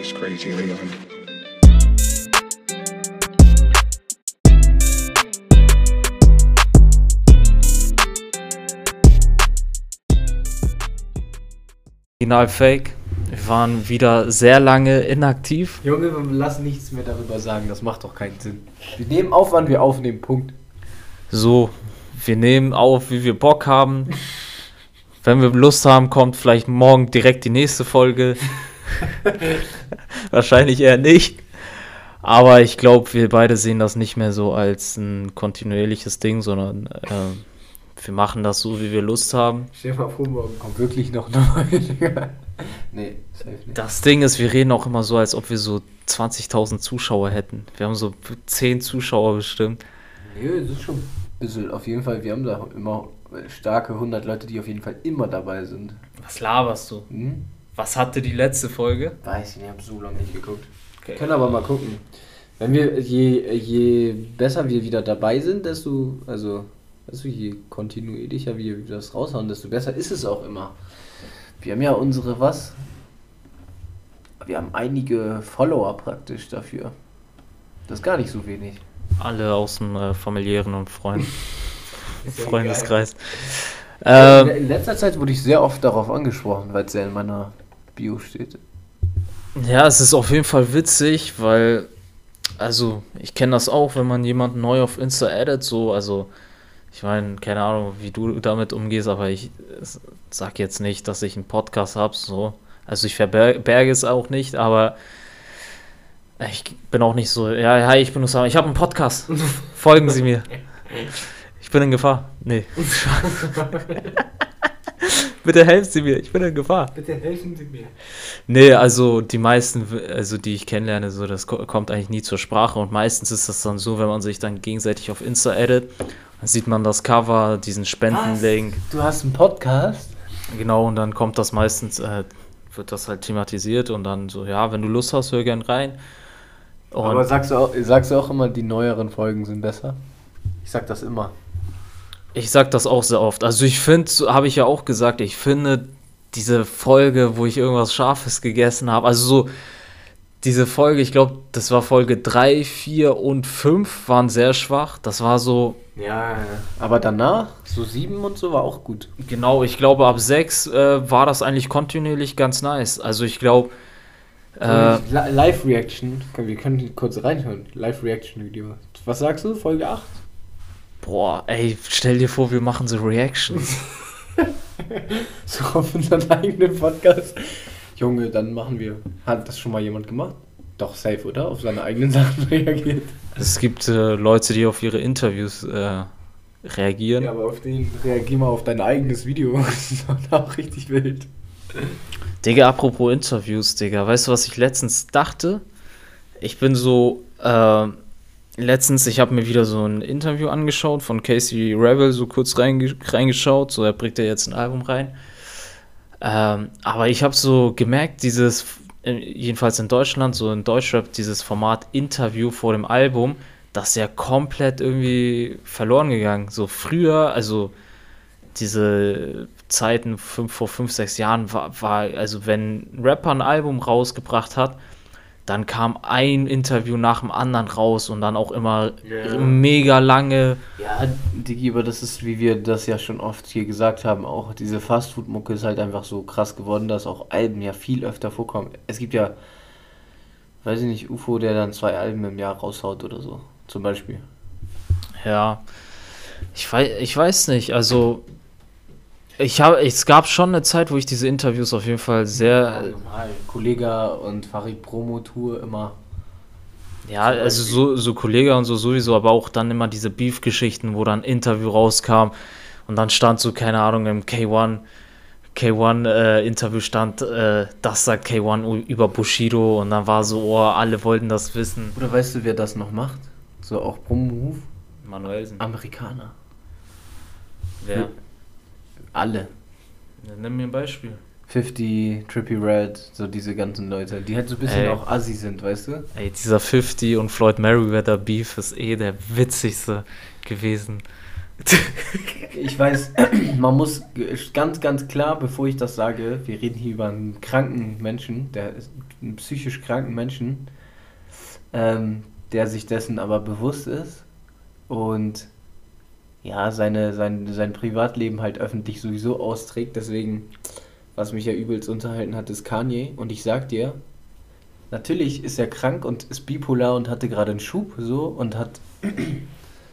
That's crazy, Leon. Original Fake. Wir waren wieder sehr lange inaktiv. Junge, wir lassen nichts mehr darüber sagen, das macht doch keinen Sinn. Wir nehmen auf, wann wir aufnehmen, Punkt. So, wir nehmen auf, wie wir Bock haben. Wenn wir Lust haben, kommt vielleicht morgen direkt die nächste Folge. Wahrscheinlich eher nicht. Aber ich glaube, wir beide sehen das nicht mehr so als ein kontinuierliches Ding, sondern äh, wir machen das so, wie wir Lust haben. Stell dir mal vor, morgen kommt wirklich noch Folge. nee, safe nicht. Das Ding ist, wir reden auch immer so, als ob wir so 20.000 Zuschauer hätten. Wir haben so 10 Zuschauer bestimmt. Nee, das ist schon ein bisschen. Auf jeden Fall, wir haben da immer starke 100 Leute, die auf jeden Fall immer dabei sind. Was laberst du? Hm? Was hatte die letzte Folge? Weiß ich nicht, ich habe so lange nicht geguckt. Okay. Können aber mal gucken. Wenn wir, je, je besser wir wieder dabei sind, desto, also, also je kontinuierlicher wir das raushauen, desto besser ist es auch immer. Wir haben ja unsere, was? Wir haben einige Follower praktisch dafür. Das ist gar nicht so wenig. Alle aus dem äh, familiären und Freund Freundeskreis. Ähm, Ähm, in letzter Zeit wurde ich sehr oft darauf angesprochen, weil es ja in meiner Bio steht. ja, es ist auf jeden Fall witzig, weil, also, ich kenne das auch, wenn man jemanden neu auf Insta addet, so, also, ich meine, keine Ahnung, wie du damit umgehst, aber ich sag jetzt nicht, dass ich einen Podcast habe, so. Also, ich verberge es auch nicht, aber ich bin auch nicht so, ja, hi, ich bin Usama, ich habe einen Podcast. Folgen Sie mir. Ich bin in Gefahr. Nee. Bitte helfen Sie mir, ich bin in Gefahr. Bitte helfen Sie mir. Nee, also die meisten, also die ich kennenlerne, so das ko- kommt eigentlich nie zur Sprache und meistens ist das dann so, wenn man sich dann gegenseitig auf Insta addet, dann sieht man das Cover, diesen Spendenlink, Du hast einen Podcast? genau, und dann kommt das meistens, äh, wird das halt thematisiert und dann so, ja, wenn du Lust hast, hör gern rein. Und Aber sagst du, auch, sagst du auch immer, die neueren Folgen sind besser? Ich sag das immer. Ich sag das auch sehr oft. Also ich finde, habe ich ja auch gesagt, ich finde diese Folge, wo ich irgendwas Scharfes gegessen habe, also so diese Folge, ich glaube, das war Folge 3, 4 und 5 waren sehr schwach. Das war so, Ja, aber danach, so sieben und so, war auch gut. genau, ich glaube, ab 6 äh, war das eigentlich kontinuierlich ganz nice. Also ich glaube, äh, Li- Live-Reaction, wir können kurz reinhören. Live-Reaction-Video. Was sagst du, Folge 8? Boah, ey, stell dir vor, wir machen so Reactions. So auf unseren eigenen Podcast. Junge, dann machen wir. Hat das schon mal jemand gemacht? Doch, safe, oder? Auf seine eigenen Sachen reagiert. es gibt äh, Leute, die auf ihre Interviews äh, reagieren. Ja, aber auf den reagier mal auf dein eigenes Video. Das ist auch richtig wild. Digga, apropos Interviews, Digga, weißt du, was ich letztens dachte? Ich bin so, äh, letztens, ich habe mir wieder so ein Interview angeschaut von Casey Rebel, so kurz reinge reingeschaut, so er bringt ja jetzt ein Album rein. Ähm, aber ich habe so gemerkt, dieses, äh, jedenfalls in Deutschland, so in Deutschrap, dieses Format Interview vor dem Album, das ist ja komplett irgendwie verloren gegangen. So früher, also diese Zeiten fünf, vor fünf, sechs Jahren war, war, also wenn ein Rapper ein Album rausgebracht hat, dann kam ein Interview nach dem anderen raus und dann auch immer Ja. mega lange. Ja, Digi, aber das ist, wie wir das ja schon oft hier gesagt haben, auch diese Fastfood-Mucke ist halt einfach so krass geworden, dass auch Alben ja viel öfter vorkommen. Es gibt ja, weiß ich nicht, UFO, der dann zwei Alben im Jahr raushaut oder so, zum Beispiel. Ja, ich weiß, ich weiß nicht, also ich habe, es gab schon eine Zeit, wo ich diese Interviews auf jeden Fall sehr, normal. Kollega und Farid Promo Tour immer. Ja, also so, so Kollege und so sowieso, aber auch dann immer diese Beef-Geschichten, wo dann ein Interview rauskam und dann stand so, keine Ahnung, im K1, K1-Interview stand, äh, das sagt K1 über Bushido und dann war so, oh, alle wollten das wissen. Oder weißt du, wer das noch macht? So auch Promo-Move? Manuelsen. Amerikaner. Wer? Alle. Ja, nimm mir ein Beispiel. 50, Trippy Red, so diese ganzen Leute, die halt so ein bisschen Ey. auch assi sind, weißt du? Ey, dieser 50 und Floyd Merriweather Beef ist eh der witzigste gewesen. ich weiß, man muss ganz, ganz klar, bevor ich das sage, wir reden hier über einen kranken Menschen, der einen psychisch kranken Menschen, ähm, der sich dessen aber bewusst ist und ja, seine, sein, sein Privatleben halt öffentlich sowieso austrägt. Deswegen, was mich ja übelst unterhalten hat, ist Kanye. Und ich sag dir, natürlich ist er krank und ist bipolar und hatte gerade einen Schub so und hat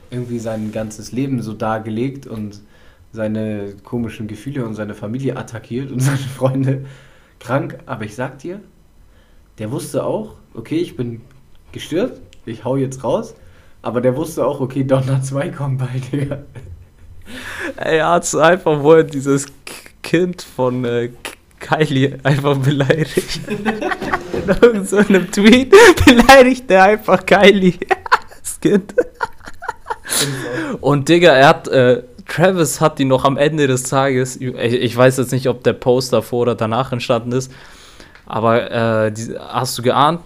irgendwie sein ganzes Leben so dargelegt und seine komischen Gefühle und seine Familie attackiert und seine Freunde krank. Aber ich sag dir, der wusste auch, okay, ich bin gestört, ich hau jetzt raus. Aber der wusste auch, okay, Donner 2 kommt bald, Digga. Ey, er hat einfach, wo er dieses Kind von äh, Kylie einfach beleidigt. In irgendeinem so Tweet beleidigt er einfach Kylie. das Kind. Und Digga, er hat, äh, Travis hat die noch am Ende des Tages, ich weiß jetzt nicht, ob der Post davor oder danach entstanden ist, aber äh, die, hast du geahnt,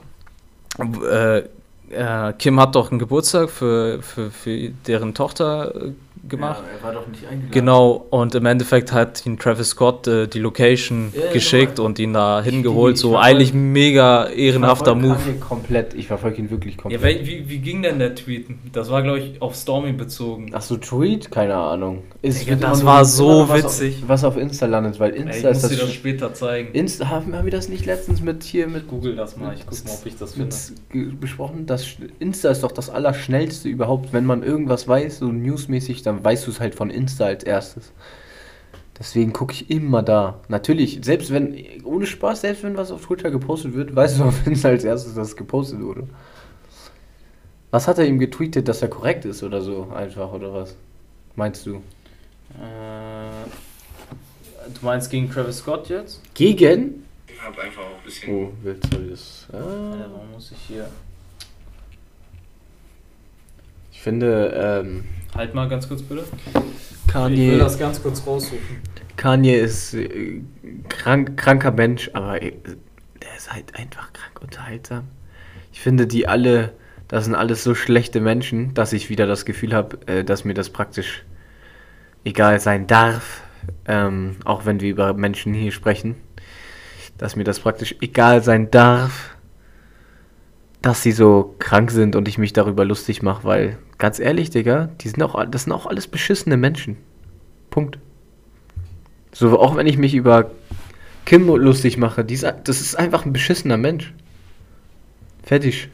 äh, äh, Kim hat doch einen Geburtstag für, für, für deren Tochter äh, gemacht. Ja, er war doch nicht eingeladen. Genau, und im Endeffekt hat ihn Travis Scott äh, die Location ja, geschickt genau. und ihn da hingeholt. so eigentlich mega ehrenhafter Move. komplett, ich verfolge ihn wirklich komplett. Ja, wie, wie ging denn der Tweet? Das war, glaube ich, auf Stormy bezogen. Ach so, Tweet? Keine Ahnung. Ist, Digga, das war so was witzig. Auf, was auf Insta landet, weil Insta Ey, ich ist muss das. dir das später zeigen. Insta, haben, haben wir das nicht letztens mit hier mit. Google das mal, ich guck mal, ob ich das finde. Besprochen, das Insta ist doch das Allerschnellste überhaupt. Wenn man irgendwas weiß, so newsmäßig, dann weißt du es halt von Insta als erstes. Deswegen gucke ich immer da. Natürlich, selbst wenn, ohne Spaß, selbst wenn was auf Twitter gepostet wird, weißt du auf Insta als erstes, dass es gepostet wurde. Was hat er ihm getweetet, dass er korrekt ist oder so? Einfach, oder was? Meinst du? Äh, du meinst gegen Travis Scott jetzt? Gegen? Ich habe einfach auch ein bisschen. Oh, willst du das? Ah. Ja, warum muss ich hier. Ich finde, ähm, Halt mal ganz kurz bitte. Kanye, ich will das ganz kurz raussuchen. Kanye ist äh, krank, kranker Mensch, aber äh, der ist halt einfach krank unterhaltsam. Ich finde, die alle, das sind alles so schlechte Menschen, dass ich wieder das Gefühl habe, äh, dass mir das praktisch egal sein darf, ähm, auch wenn wir über Menschen hier sprechen, dass mir das praktisch egal sein darf, dass sie so krank sind und ich mich darüber lustig mache, weil ganz ehrlich, Digga, die sind auch, das sind auch alles beschissene Menschen. Punkt. So, auch wenn ich mich über Kim lustig mache, die, das ist einfach ein beschissener Mensch. Fertig.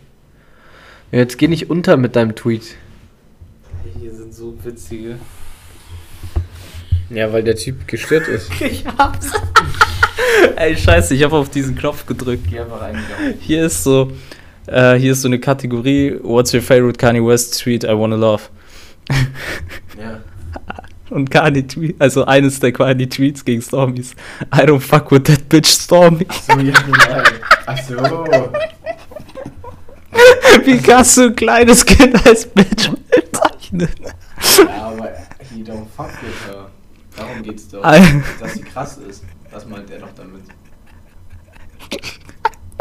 Jetzt geh nicht unter mit deinem Tweet. Hier sind so witzige. Ja, weil der Typ gestört ist. ich hab's. Ey, scheiße, ich hab auf diesen Knopf gedrückt. Geh einfach reingegangen. Hier ist so, äh, hier ist so eine Kategorie, What's your favorite Kanye West tweet I wanna love? ja. Und Kanye Tweet, also eines der Kanye Tweets gegen Stormys. I don't fuck with that bitch Stormy. Ach so, ja, genau. Ach so. Wie kannst du ein kleines Kind als Bitch bezeichnen? Ja, aber he don't fuck with her. Darum geht's doch. dass sie krass ist. Was meint er doch damit?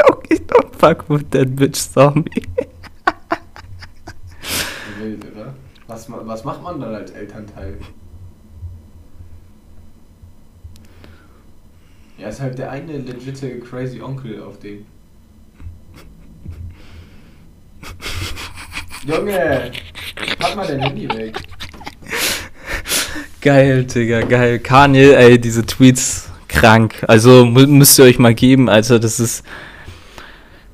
Okay, don't fuck with that bitch Zombie. Wild, oder? Was, was macht man dann als Elternteil? Ja, ist halt der eine legitte crazy Onkel auf dem. Junge! Pack mal dein Handy weg. Geil, Digga, geil. Kanye, ey, diese Tweets krank. Also müsst ihr euch mal geben, also das ist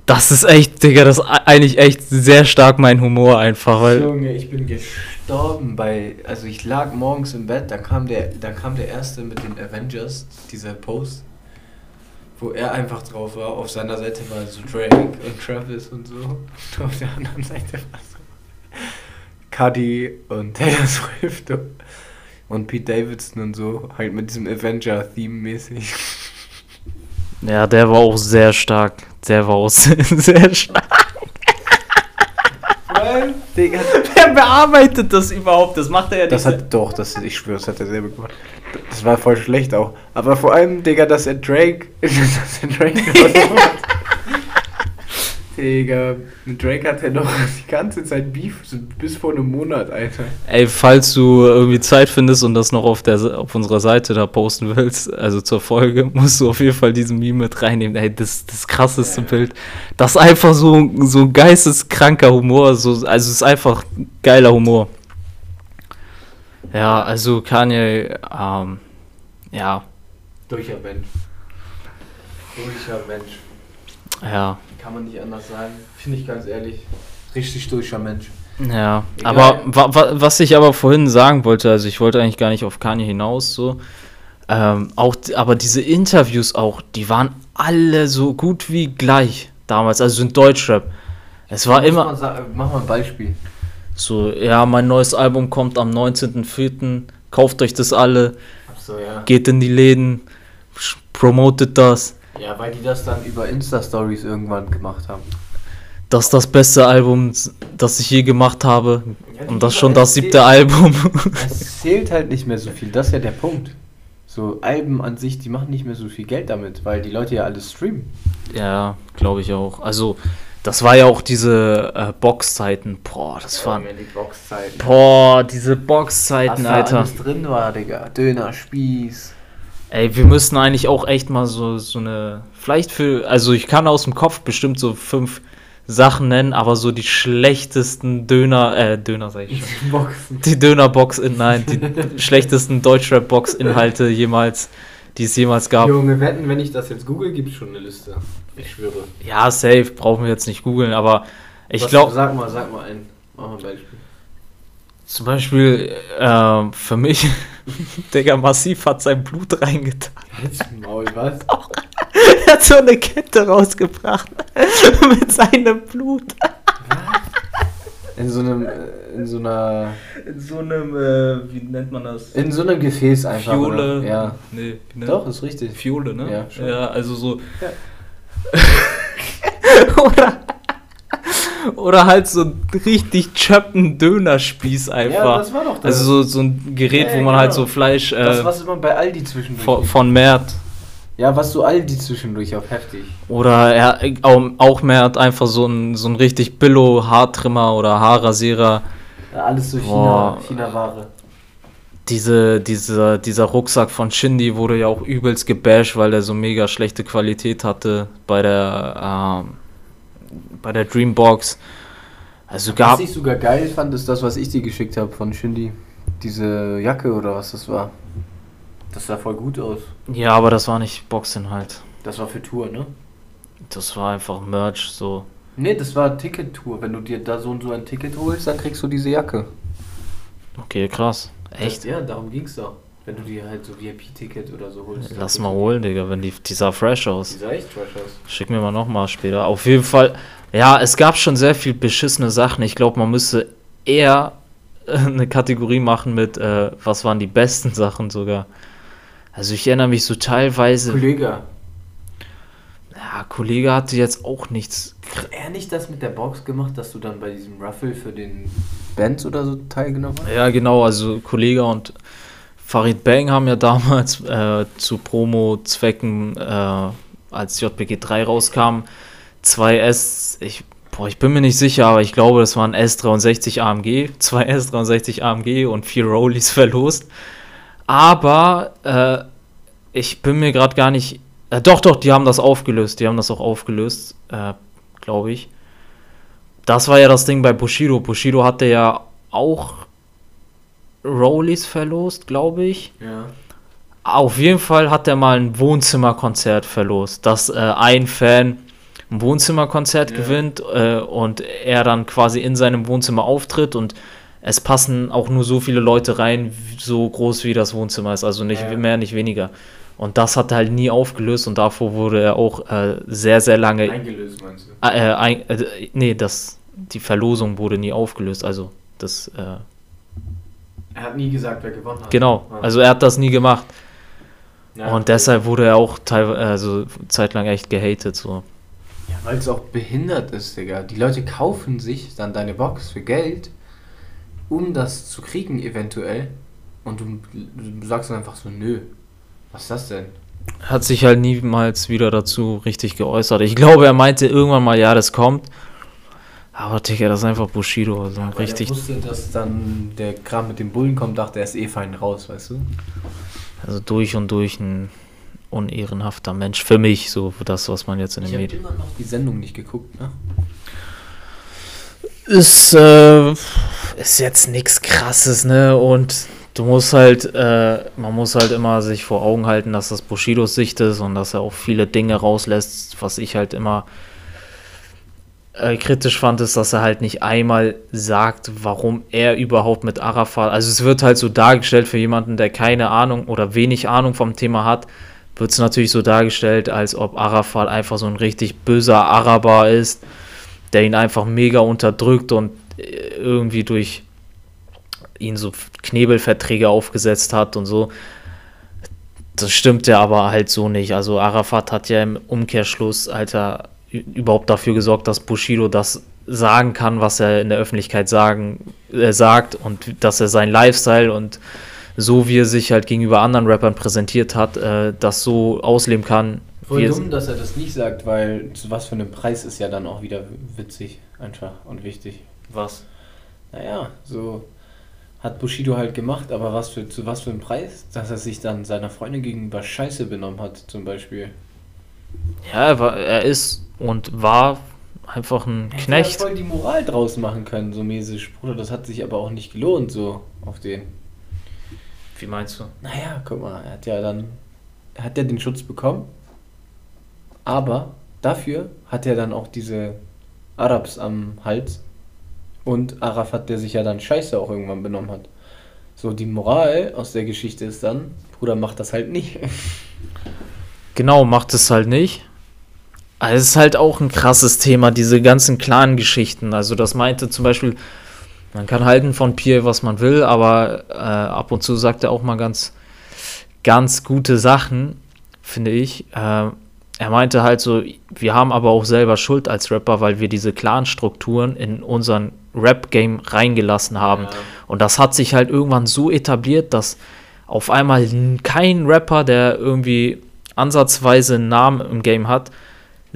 das ist echt, Digga, das ist eigentlich echt sehr stark mein Humor einfach. Weil Junge, ich bin gestorben bei. Also ich lag morgens im Bett, dann kam der, dann kam der erste mit den Avengers, dieser Post, wo er einfach drauf war. Auf seiner Seite war so Drake und Travis und so. Und auf der anderen Seite war so Cuddy und Taylor Swift und Pete Davidson und so. Halt mit diesem Avenger-Theme mäßig. Ja, der war auch sehr stark. Der war auch sehr, stark. Digga, wer bearbeitet das überhaupt? Das macht er ja nicht. Das hat doch, das, ich schwöre, das hat er selber gemacht. Das war voll schlecht auch. Aber vor allem, Digga, dass er Drake. dass er Drake Digga, mit Drake hat er doch die ganze Zeit Beef, bis vor einem Monat, Alter. Ey, falls du irgendwie Zeit findest und das noch auf, der, auf unserer Seite da posten willst, also zur Folge, musst du auf jeden Fall diesen Meme mit reinnehmen. Ey, das, das krasseste Ja. Bild. Das ist einfach so, so geisteskranker Humor. So, also es ist einfach geiler Humor. Ja, also Kanye, ähm, ja, Durcher Mensch. Durcher Mensch. Ja, Kann man nicht anders sagen. Finde ich ganz ehrlich. Richtig durcher Mensch. ja. Egal. Aber wa, wa, was ich aber vorhin sagen wollte, also ich wollte eigentlich gar nicht auf Kanye hinaus, so. Ähm, auch, aber diese Interviews auch, die waren alle so gut wie gleich damals, also in Deutschrap. Es war immer man sagen, mach mal ein Beispiel. so, ja, mein neues Album kommt am 19.04., kauft euch das alle, Achso, ja. geht in die Läden, promotet das. Ja, weil die das dann über Insta-Stories irgendwann gemacht haben. Das ist das beste Album, das ich je gemacht habe. Ja, Und das schon das siebte Album. Es zählt halt nicht mehr so viel, das ist ja der Punkt. So Alben an sich, die machen nicht mehr so viel Geld damit, weil die Leute ja alles streamen. Ja, glaube ich auch. Also, das war ja auch diese äh, Boxzeiten. Boah, das waren. die Boxzeiten. Boah, diese Boxzeiten, Was da Alter. alles drin war, Digga. Döner, Spieß. Ey, wir müssen eigentlich auch echt mal so, so eine. Vielleicht für. Also, ich kann aus dem Kopf bestimmt so fünf Sachen nennen, aber so die schlechtesten Döner. Äh, Döner sag ich schon. Boxen. Die Dönerbox, in, nein, die schlechtesten Deutschrap-Box-Inhalte jemals, die es jemals gab. Junge, wetten, wenn ich das jetzt google, gibt es schon eine Liste. Ich schwöre. Ja, safe, brauchen wir jetzt nicht googeln, aber ich glaube, Sag mal, sag mal ein. Mach mal ein Beispiel. zum Beispiel ähm, für mich, Digga, Massiv hat sein Blut reingetan. Jetzt Maul, was? Er hat so eine Kette rausgebracht mit seinem Blut. In so einem, äh, in so einer, In so einem, äh, wie nennt man das? in so einem Gefäß einfach. Fiole. Oder? Ja. Nee, wie nennt- Doch, ist richtig. Fiole, ne? Ja, schon. Ja, also so. Ja. oder, oder halt so einen richtig chöppen Dönerspieß einfach. Ja, das war doch das. also so, so ein Gerät, Ja, wo man halt genau. so Fleisch das, äh, was immer bei Aldi zwischendurch. von, von Mert. ja, was so Aldi zwischendurch auf heftig. Oder er auch, auch Mert einfach so ein, so ein richtig Billo Haartrimmer oder Haarrasierer. Ja, alles so China, Boah. China-Ware. Diese, dieser, dieser Rucksack von Shindy wurde ja auch übelst gebasht, weil er so mega schlechte Qualität hatte bei der, ähm, bei der Dreambox. Also gab. Was ich sogar geil fand, ist das, was ich dir geschickt habe von Shindy. Diese Jacke oder was das war. Das sah voll gut aus. Ja, aber das war nicht Boxinhalt. Das war für Tour, ne? Das war einfach Merch, so. Ne, das war Ticket-Tour. Wenn du dir da so und so ein Ticket holst, dann kriegst du diese Jacke. Okay, krass. Echt? Das, ja, darum ging's doch. Wenn du dir halt so VIP-Ticket oder so holst. Lass mal holen, Digga, wenn die, die sah fresh Die aus. sah echt trash aus. Schick mir mal nochmal später. Auf jeden Fall, ja, es gab schon sehr viel beschissene Sachen. Ich glaube, man müsste eher eine Kategorie machen mit, äh, was waren die besten Sachen sogar. Also ich erinnere mich so teilweise, Kollege, ja, Kollege hatte jetzt auch nichts. hat er nicht das mit der Box gemacht, dass du dann bei diesem Raffle für den Bands oder so teilgenommen hast? Ja, genau, also Kollege und Farid Bang haben ja damals äh, zu Promo-Zwecken, äh, als JPG 3 rauskam, zwei S, ich, boah, ich bin mir nicht sicher, aber ich glaube, das waren S63 AMG, zwei S63 AMG und vier Rollies verlost. Aber äh, ich bin mir gerade gar nicht. Äh, doch, doch, die haben das aufgelöst. Die haben das auch aufgelöst, äh, glaube ich. Das war ja das Ding bei Bushido. Bushido hatte ja auch Rollies verlost, glaube ich. Ja. Auf jeden Fall hat er mal ein Wohnzimmerkonzert verlost, dass äh, ein Fan ein Wohnzimmerkonzert Ja. gewinnt äh, und er dann quasi in seinem Wohnzimmer auftritt und es passen auch nur so viele Leute rein, so groß wie das Wohnzimmer ist, also nicht Ja. mehr, nicht weniger. Und das hat er halt nie aufgelöst und davor wurde er auch äh, sehr, sehr lange. Eingelöst, meinst du? Äh, äh, ein, äh, nee, das, die Verlosung wurde nie aufgelöst, also das. Er hat nie gesagt, wer gewonnen hat. genau, also er hat das nie gemacht. Ja, und deshalb wurde er auch teilweise, also zeitlang echt gehatet, so. Ja, weil es auch behindert ist, Digga. Die Leute kaufen sich dann deine Box für Geld, um das zu kriegen, eventuell. Und du, du sagst dann einfach so, nö. Was ist das denn? hat sich halt niemals wieder dazu richtig geäußert. Ich glaube, er meinte irgendwann mal, ja, das kommt. Aber Digga, das ist einfach Bushido. Also Aber richtig. Er wusste, dass dann der Kram mit dem Bullen kommt, dachte er ist eh fein raus, weißt du? Also durch und durch ein unehrenhafter Mensch. Für mich, so für das, was man jetzt in den Ich habe Medien. immer noch die Sendung nicht geguckt, ne? Ist, äh, ist jetzt nichts krasses, ne? Und du musst halt, äh, man muss halt immer sich vor Augen halten, dass das Bushidos Sicht ist und dass er auch viele Dinge rauslässt, was ich halt immer äh, kritisch fand, ist, dass er halt nicht einmal sagt, warum er überhaupt mit Arafat, also es wird halt so dargestellt für jemanden, der keine Ahnung oder wenig Ahnung vom Thema hat, wird es natürlich so dargestellt, als ob Arafat einfach so ein richtig böser Araber ist, der ihn einfach mega unterdrückt und äh, irgendwie durch ihn so Knebelverträge aufgesetzt hat und so. Das stimmt ja aber halt so nicht. Also Arafat hat ja im Umkehrschluss, Alter, überhaupt dafür gesorgt, dass Bushido das sagen kann, was er in der Öffentlichkeit sagen, äh, sagt und dass er sein Lifestyle und so wie er sich halt gegenüber anderen Rappern präsentiert hat, äh, das so ausleben kann. Voll wie er- dumm, dass er das nicht sagt, weil zu was für einem Preis ist ja dann auch wieder witzig, einfach und wichtig. Was? Naja, so hat Bushido halt gemacht, aber was für, zu was für einem Preis? Dass er sich dann seiner Freundin gegenüber scheiße benommen hat, zum Beispiel. Ja, er, war, er ist und war einfach ein Hätte Knecht. voll die Moral draus machen können, so mäßig. Bruder, das hat sich aber auch nicht gelohnt, so auf den. Wie meinst du? Naja, guck mal, er hat ja dann, er hat ja den Schutz bekommen, aber dafür hat er dann auch diese Arabs am Hals und Arafat, der sich ja dann scheiße auch irgendwann benommen hat. So, die Moral aus der Geschichte ist dann, Bruder, mach das halt nicht. Genau, macht es halt nicht. Also es ist halt auch ein krasses Thema, diese ganzen Clan-Geschichten. Also das meinte zum Beispiel, man kann halten von Pierre, was man will, aber äh, ab und zu sagt er auch mal ganz, ganz gute Sachen, finde ich. Äh, er meinte halt so, wir haben aber auch selber Schuld als Rapper, weil wir diese Clan-Strukturen in unseren Rap-Game reingelassen haben. Und das hat sich halt irgendwann so etabliert, dass auf einmal kein Rapper, der irgendwie ansatzweise einen Namen im Game hat,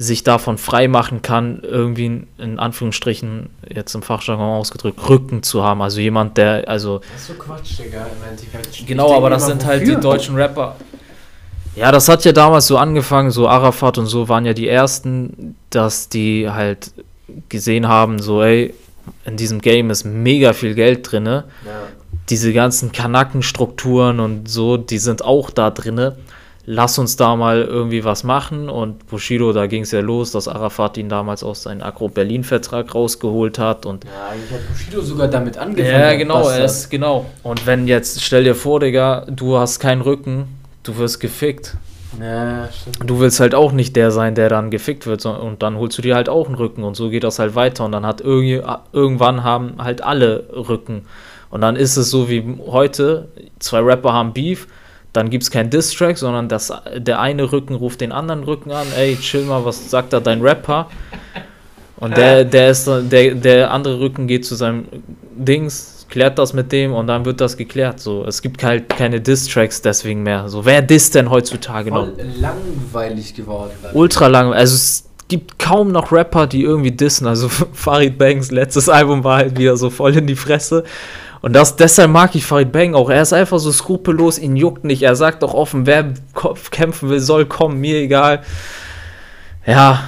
sich davon frei machen kann, irgendwie in, Anführungsstrichen, jetzt im Fachjargon ausgedrückt, Rücken zu haben. Also jemand, der, also Das ist so Quatsch, Digga, im Endeffekt. Genau, aber das sind halt die deutschen Rapper. Ja, das hat ja damals so angefangen, so Arafat und so waren ja die ersten, dass die halt gesehen haben, so ey, in diesem Game ist mega viel Geld drinne. Ja. Diese ganzen Kanackenstrukturen und so, die sind auch da drinne. Lass uns da mal irgendwie was machen. Und Bushido, da ging es ja los, dass Arafat ihn damals aus seinem Agro-Berlin-Vertrag rausgeholt hat und Ja, eigentlich hat Bushido sogar damit angefangen. ja, genau, er ist, genau. Und wenn jetzt, stell dir vor, Digga, du hast keinen Rücken, du wirst gefickt. Ja, stimmt. Du willst halt auch nicht der sein, der dann gefickt wird, und dann holst du dir halt auch einen Rücken und so geht das halt weiter und dann hat irgendwie, irgendwann haben halt alle Rücken. Und dann ist es so wie heute, zwei Rapper haben Beef, dann gibt es keinen Diss-Track, sondern das, der eine Rücken ruft den anderen Rücken an, ey, chill mal, was sagt da dein Rapper? Und der, der ist der, der andere Rücken geht zu seinem Dings, klärt das mit dem und dann wird das geklärt. So, es gibt halt keine Diss-Tracks deswegen mehr. So, wer disst denn heutzutage noch? Voll langweilig geworden. ultra lang. Also es gibt kaum noch Rapper, die irgendwie dissen. Also Farid Bangs letztes Album war halt wieder so voll in die Fresse. Und das, deshalb mag ich Farid Bang auch. Er ist einfach so skrupellos, ihn juckt nicht. Er sagt doch offen, wer kämpfen will, soll kommen, mir egal. Ja.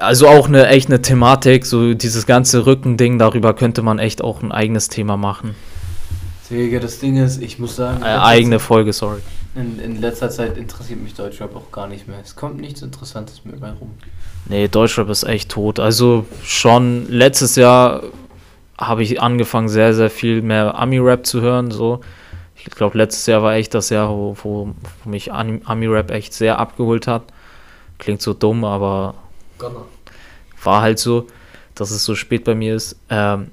Also auch eine echt eine Thematik, so dieses ganze Rückending, darüber könnte man echt auch ein eigenes Thema machen. Digga, das Ding ist, ich muss sagen, Äh, eigene Folge, sorry. in, in letzter Zeit interessiert mich Deutschrap auch gar nicht mehr. Es kommt nichts Interessantes mehr bei rum. Nee, Deutschrap ist echt tot. Also schon letztes Jahr habe ich angefangen, sehr, sehr viel mehr Ami-Rap zu hören. So. Ich glaube, letztes Jahr war echt das Jahr, wo, wo, mich Ami-Rap echt sehr abgeholt hat. Klingt so dumm, aber war halt so, dass es so spät bei mir ist. Ähm,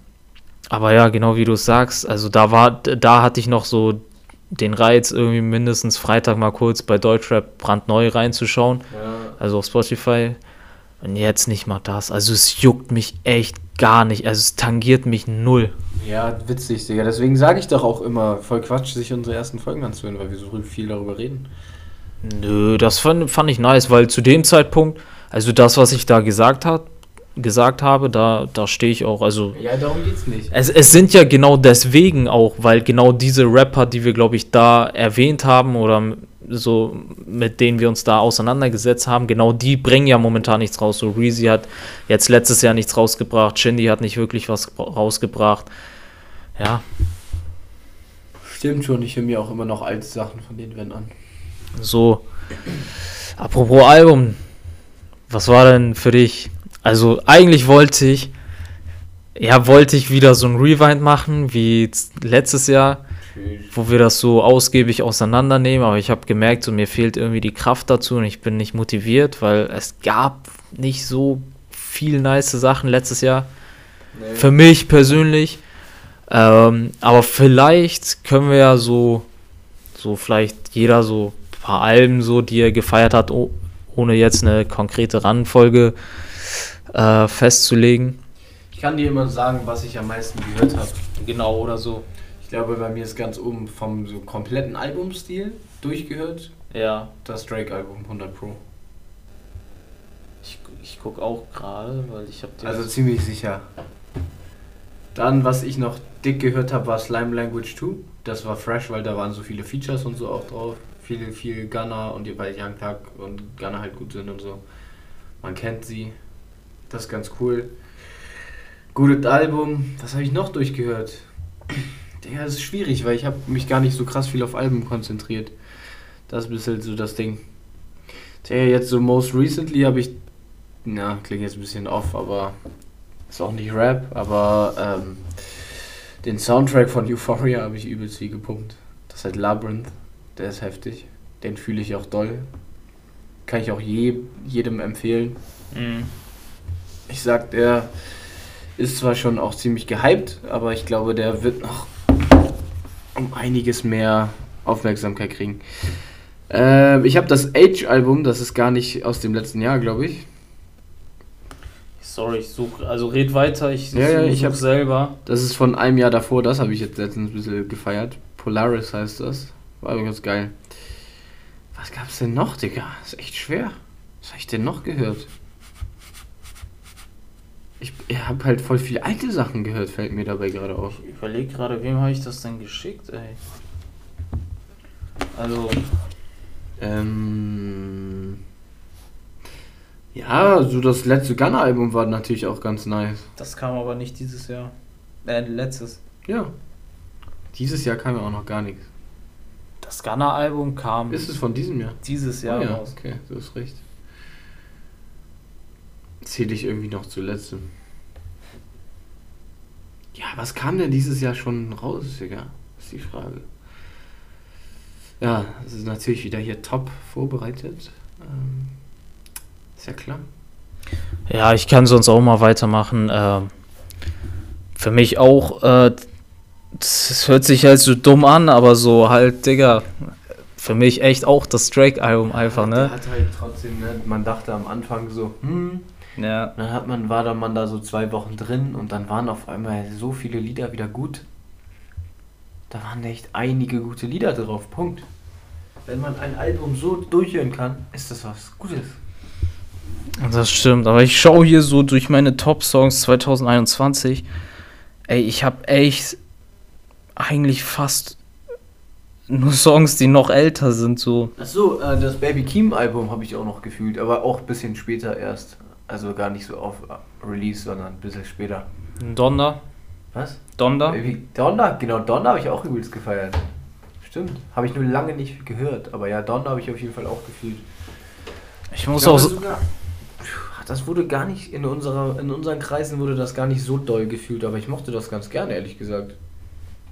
aber ja, genau wie du es sagst, also da war, da hatte ich noch so den Reiz, irgendwie mindestens Freitag mal kurz bei Deutschrap brandneu reinzuschauen Ja. also auf Spotify. Und jetzt nicht mal das. Also es juckt mich echt gar nicht. Also es tangiert mich null. ja, witzig, Digga. Deswegen sage ich doch auch immer, voll Quatsch, sich unsere ersten Folgen anzuhören, weil wir so viel darüber reden. Nö, das fand, fand ich nice, weil zu dem Zeitpunkt, also das, was ich da gesagt habe, gesagt habe, da, da stehe ich auch. Also Ja, darum geht's nicht. es, es sind ja genau deswegen auch, weil genau diese Rapper, die wir, glaube ich, da erwähnt haben oder so, mit denen wir uns da auseinandergesetzt haben, genau die bringen ja momentan nichts raus. So Reezy hat jetzt letztes Jahr nichts rausgebracht, Shindy hat nicht wirklich was rausgebracht. Ja, Stimmt schon, ich höre mir auch immer noch alte Sachen von den Wenn an. so. Apropos Album, was war denn für dich? Also eigentlich wollte ich, ja, wollte ich wieder so ein Rewind machen wie letztes Jahr. Wo wir das so ausgiebig auseinandernehmen, aber ich habe gemerkt, so mir fehlt irgendwie die Kraft dazu und ich bin nicht motiviert, weil es gab nicht so viel nice Sachen letztes Jahr. Für mich persönlich. Ähm, aber vielleicht können wir ja so, so vielleicht jeder so ein paar Alben so, die er gefeiert hat, oh, ohne jetzt eine konkrete Randfolge äh, festzulegen. Ich kann dir immer sagen, was ich am meisten gehört habe. Genau, oder so. Ich glaube, bei mir ist ganz oben vom so kompletten Albumstil durchgehört. Ja. Das Drake-Album 100 Pro. Ich, ich gucke auch gerade, weil ich habe Also ziemlich sicher. Dann, was ich noch dick gehört habe, war Slime Language 2. Das war fresh, weil da waren so viele Features und so auch drauf. Viel, viel Gunner und ihr bei Young Thug und Gunner halt gut sind und so. Man kennt sie. Das ist ganz cool. Gutes Album. Was habe ich noch durchgehört? Ja, das ist schwierig, weil ich habe mich gar nicht so krass viel auf Alben konzentriert. Das ist ein bisschen so das Ding. Tja, jetzt so most recently habe ich, na, klingt jetzt ein bisschen off, aber ist auch nicht Rap, aber ähm, den Soundtrack von Euphoria habe ich übelst viel gepumpt. Das ist halt Labyrinth, der ist heftig. Den fühle ich auch doll. Kann ich auch je, jedem empfehlen. Mhm. Ich sag, der ist zwar schon auch ziemlich gehypt, aber ich glaube, der wird noch um einiges mehr Aufmerksamkeit kriegen. Ähm, ich habe das Age-Album, das ist gar nicht aus dem letzten Jahr, glaube ich. Sorry, ich suche, also red weiter, ich, Ja, ja, ich hab- selber. Das ist von einem Jahr davor, das habe ich jetzt letztens ein bisschen gefeiert. Polaris heißt das. War aber ganz geil. Was gab's denn noch, Digga? ist echt schwer. Was habe ich denn noch gehört? Ich, ich habe halt voll viele alte Sachen gehört, fällt mir dabei gerade auf. Ich überlege gerade, wem habe ich das denn geschickt, ey? Also, Ähm. Ja, so das letzte Gunner-Album war natürlich auch ganz nice. das kam aber nicht dieses Jahr. Äh, letztes. Ja. Dieses Jahr kam ja auch noch gar nichts. Das Gunner-Album kam Ist es von diesem Jahr? dieses Oh Jahr ja, raus. okay, du hast recht. Zähle ich irgendwie noch zu letztem. Ja, was kam denn dieses Jahr schon raus, Digga? Ist die Frage. Ja, es ist natürlich wieder hier top vorbereitet. Ähm, ist ja klar. Ja, ich kann sonst auch mal weitermachen. Ähm, für mich auch, äh, das hört sich halt so dumm an, aber so halt, Digga, für mich echt auch das Drake-Album einfach, ne? hat halt trotzdem, ne, man dachte am Anfang so, hm, Ja. Dann hat man, war da man da so zwei Wochen drin und dann waren auf einmal so viele Lieder wieder gut. Da waren echt einige gute Lieder drauf. Punkt. Wenn man ein Album so durchhören kann, ist das was Gutes. Das stimmt, aber ich schaue hier so durch meine Top-Songs 2021. Ey, ich habe echt eigentlich fast nur Songs, die noch älter sind, so. Achso, äh, das Baby Keem Album habe ich auch noch gefühlt, aber auch ein bisschen später erst. Also gar nicht so auf äh, Release, sondern ein bisschen später. Donda. Was? Baby Donner, genau, Donner habe ich auch übelst gefeiert. Stimmt. Habe ich nur lange nicht gehört, aber ja, Donner habe ich auf jeden Fall auch gefühlt. Ich muss Ich auch glaube so, sogar, das wurde gar nicht in unserer in unseren Kreisen wurde das gar nicht so doll gefühlt, aber ich mochte das ganz gerne, ehrlich gesagt.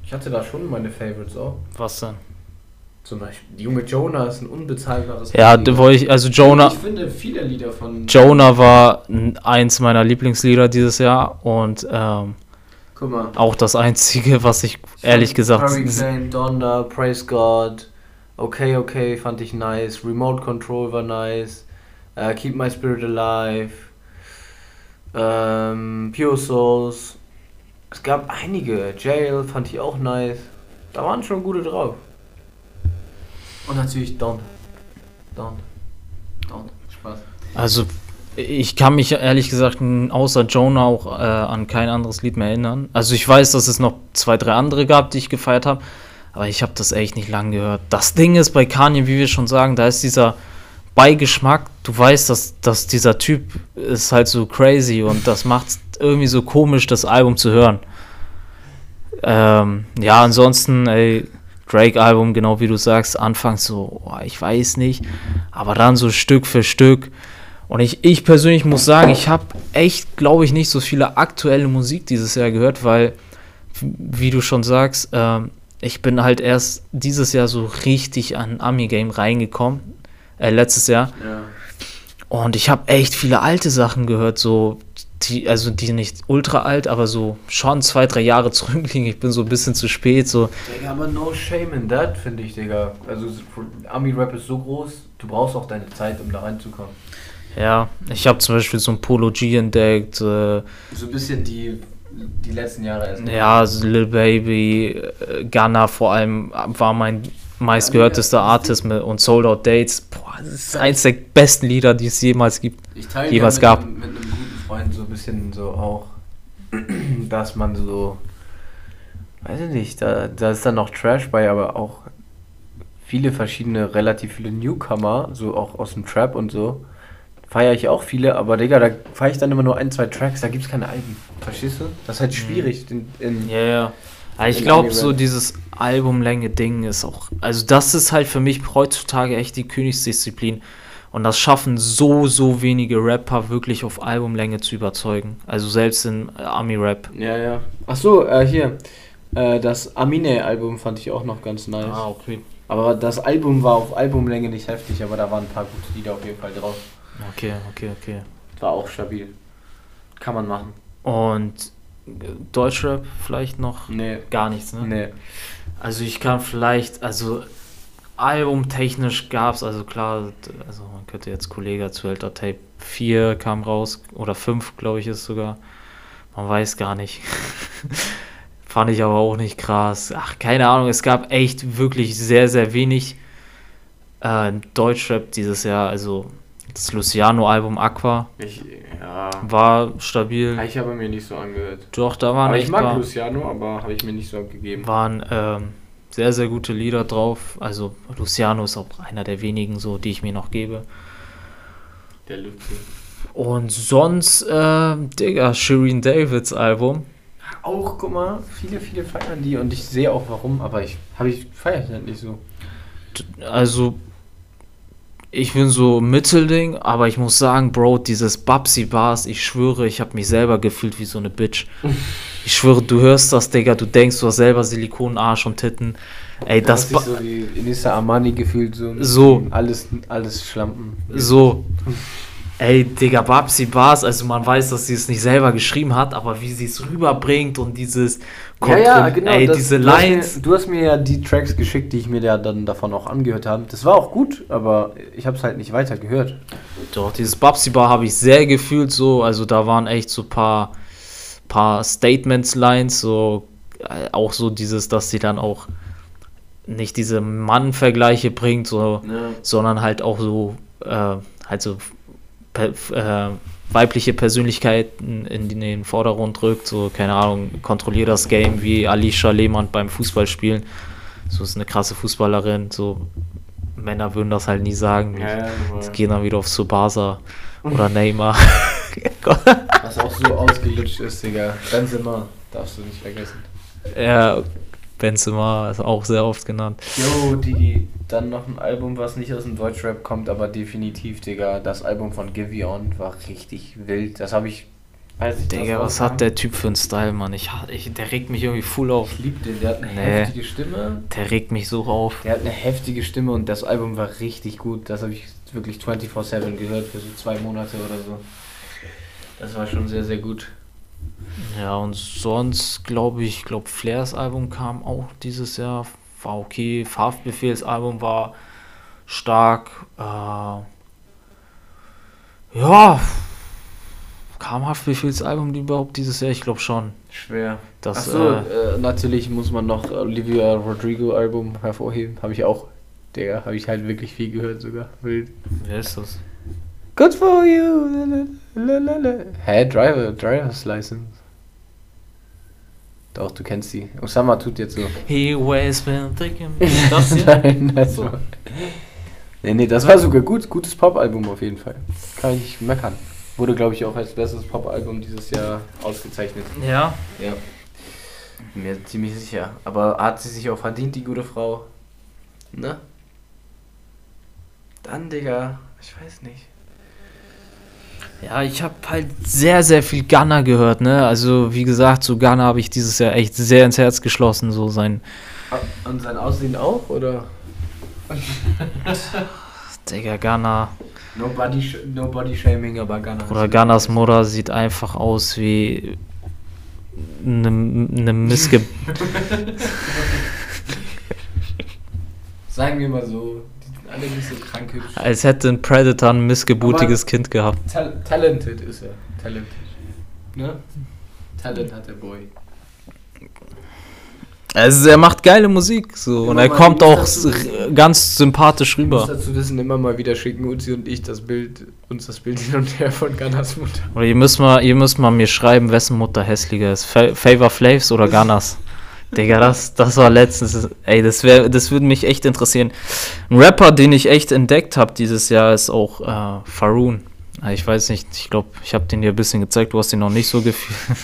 Ich hatte da schon meine Favorites auch. Was denn? Zum Beispiel die junge Jonah ist ein unbezahlbares Ja, Lied. wo ich, also Jonah, Ich finde viele Lieder von Jonah war eins meiner Lieblingslieder dieses Jahr und ähm, Guck mal. auch das einzige, was ich ehrlich gesagt. Hurricane, Donda, Praise God, Okay, okay, fand ich nice. Remote Control war nice. Äh, Keep My Spirit Alive. Ähm, Pure Souls. Es gab einige. Jail fand ich auch nice. Da waren schon gute drauf. Und natürlich Donda. Don't. Don't. Spaß. Also, ich kann mich ehrlich gesagt außer Jonah auch äh, an kein anderes Lied mehr erinnern. Also, ich weiß, dass es noch zwei, drei andere gab, die ich gefeiert habe. Aber ich habe das echt nicht lang gehört. Das Ding ist bei Kanye, wie wir schon sagen, da ist dieser Beigeschmack. Du weißt, dass, dass dieser Typ ist halt so crazy und das macht irgendwie so komisch, das Album zu hören. Ähm, ja, ansonsten, ey, Drake-Album, genau wie du sagst, anfangs so, oh, ich weiß nicht, aber dann so Stück für Stück. Und ich, ich persönlich muss sagen, ich habe echt, glaube ich, nicht so viele aktuelle Musik dieses Jahr gehört, weil, wie du schon sagst, ähm, ich bin halt erst dieses Jahr so richtig an Ami-Game reingekommen, äh, letztes Jahr. Ja. Und ich habe echt viele alte Sachen gehört, so die, also die nicht ultra alt, aber so schon zwei, drei Jahre zurückliegen. Ich bin so ein bisschen zu spät. So. Digga, aber no shame in that, finde ich, Digga. Also Ami-Rap ist so groß, du brauchst auch deine Zeit, um da reinzukommen. Ja, ich habe zum Beispiel so ein Polo G entdeckt. Äh, so ein bisschen die, die letzten Jahre erst. Ja, so Lil Baby, äh, Gunna vor allem war mein meistgehörtester Artist mit, und Sold Out Dates. Boah, das ist eins der besten Lieder, die es jemals gibt. Ich teile jemals mit, gab. Einem, mit Freund so ein bisschen so auch, dass man so, weiß ich nicht, da, da ist dann noch Trash bei, aber auch viele verschiedene, relativ viele Newcomer, so auch aus dem Trap und so. Feiere ich auch viele, aber Digga, da feiere ich dann immer nur ein, zwei Tracks, da gibt es keine Alben. Verstehst du? Das ist halt schwierig. In, in Ja, ja. Aber ich glaube, so dieses Albumlänge-Ding ist auch. Also, das ist halt für mich heutzutage echt die Königsdisziplin. Und das schaffen so, so wenige Rapper wirklich auf Albumlänge zu überzeugen. Also, selbst in äh, Ami-Rap. Ja, ja. Ach so, äh, hier. Äh, das Amine-Album fand ich auch noch ganz nice. Ah, okay. Aber das Album war auf Albumlänge nicht heftig, aber da waren ein paar gute Lieder auf jeden Fall drauf. Okay, okay, okay. War auch stabil. Kann man machen. Und äh, Deutschrap vielleicht noch Nee. gar nichts, ne? Nee. Also ich kann vielleicht, also albumtechnisch gab es, also klar, also man könnte jetzt Kollege zu Elter Tape 4 kam raus, oder 5 glaube ich ist sogar. Man weiß gar nicht. Fand ich aber auch nicht krass. Ach, keine Ahnung, es gab echt wirklich sehr, sehr wenig äh, Deutschrap dieses Jahr. Also das Luciano-Album Aqua Ich, ja. war stabil. Ich habe mir nicht so angehört. Doch, da waren Aber ich mag paar- Luciano, aber habe ich mir nicht so gegeben. waren ähm, sehr, sehr gute Lieder drauf. Also Luciano ist auch einer der wenigen, so, die ich mir noch gebe. Der Luzi. Und sonst, äh, Digga, Shireen Davids Album. Auch, guck mal, viele, viele feiern die und ich sehe auch warum, aber ich habe ich feiere ich halt nicht so. Also, ich bin so Mittelding, aber ich muss sagen, Bro, dieses Babsi Bars, ich schwöre, ich habe mich selber gefühlt wie so eine Bitch. Ich schwöre, du hörst das, Digga, du denkst, du hast selber Silikon, Arsch und Titten. Ey, das, ist ba- so wie Inissa Armani gefühlt so. So. Alles, alles Schlampen. So. Ey, Digga, Babsi Bars, also man weiß, dass sie es nicht selber geschrieben hat, aber wie sie es rüberbringt und dieses Ja, ja, Kontro- genau. Ey, das- diese du hast mir- Lines. Du hast mir ja die Tracks geschickt, die ich mir ja dann davon auch angehört habe. Das war auch gut, aber ich habe es halt nicht weiter gehört. Doch, dieses Babsi Bar habe ich sehr gefühlt so, also da waren echt so paar, paar Statements-Lines, so äh, auch so dieses, dass sie dann auch nicht diese Mann-Vergleiche bringt, so, sondern halt auch so, äh, halt so per, äh, weibliche Persönlichkeiten in den Vordergrund rückt, so, keine Ahnung, kontrollier das Game wie Alicia Lehmann beim Fußballspielen. So ist eine krasse Fußballerin, so Männer würden das halt nie sagen. Die gehen dann wieder auf Subasa oder Neymar. Was auch so ausgelutscht ist, Digga. Benzema, darfst du nicht vergessen. ja, Benzema ist auch sehr oft genannt. Jo, Digi, dann noch ein Album, was nicht aus dem Deutschrap kommt, aber definitiv, Digga. Das Album von Give On war richtig wild. Das habe ich, ich Digga, was hat der Typ für einen Style, Mann? Ich, ich, der regt mich irgendwie full auf. Ich lieb den, der hat eine Nee. heftige Stimme. Der regt mich so auf. Der hat eine heftige Stimme und das Album war richtig gut. Das habe ich wirklich 24-7 gehört für so zwei Monate oder so. Das war schon sehr, sehr gut. Ja, und sonst glaube ich, glaube Flairs Album kam auch dieses Jahr. War okay. Haftbefehls Album war stark. Äh, ja. Kam Haftbefehls Album überhaupt dieses Jahr? Ich glaube schon. Schwer. Das, Achso, äh, äh, natürlich muss man noch Olivia Rodrigo Album hervorheben. Habe ich auch Digga, habe ich halt wirklich viel gehört sogar. Wild. Wer ist das? Good for you. Lalalala. Hä, Driver, Driver's License. Doch, du kennst die. Osama tut jetzt so. He always been thinking. Das hier? Nein, das So. war. Nee, nee, das war sogar gut. Gutes Pop-Album auf jeden Fall. Kann ich nicht meckern. Wurde, glaube ich, auch als bestes Pop-Album dieses Jahr ausgezeichnet. Ja. Ja. Mir ziemlich sicher. Aber hat sie sich auch verdient, die gute Frau? Ne? Dann, Digga, ich weiß nicht. Ja, ich habe halt sehr, sehr viel Gunner gehört, ne? Also, wie gesagt, so Gunner habe ich dieses Jahr echt sehr ins Herz geschlossen, so sein. Und sein Aussehen auch, oder? Digga, Gunner. Nobody, sh nobody shaming, aber Gunner. Oder Gunners Mutter sieht einfach aus wie eine, eine Missge... Sagen wir mal so, alle nicht so krank hübsch. Als hätte ein Predator ein missgeburtiges Kind gehabt. Tal talented ist er. Talented. Ne? Talent hat der Boy. Also, er macht geile Musik, so. Und Immer er mal kommt auch dazu- ganz sympathisch Ich muss rüber. dazu wissen, immer mal wieder schicken Uzi und ich das Bild, uns das Bild hin und her von Gunners Mutter. Oder ihr müsst mal, ihr müsst mal mir schreiben, wessen Mutter hässlicher ist. Fa Favor Flaves oder Gunners? Digga, das, das war letztens. Ey, das wäre, das würde mich echt interessieren. Ein Rapper, den ich echt entdeckt habe dieses Jahr, ist auch äh, Faroon. Äh, Ich weiß nicht, ich glaube, ich habe den dir ein bisschen gezeigt, du hast den noch nicht so gefühlt.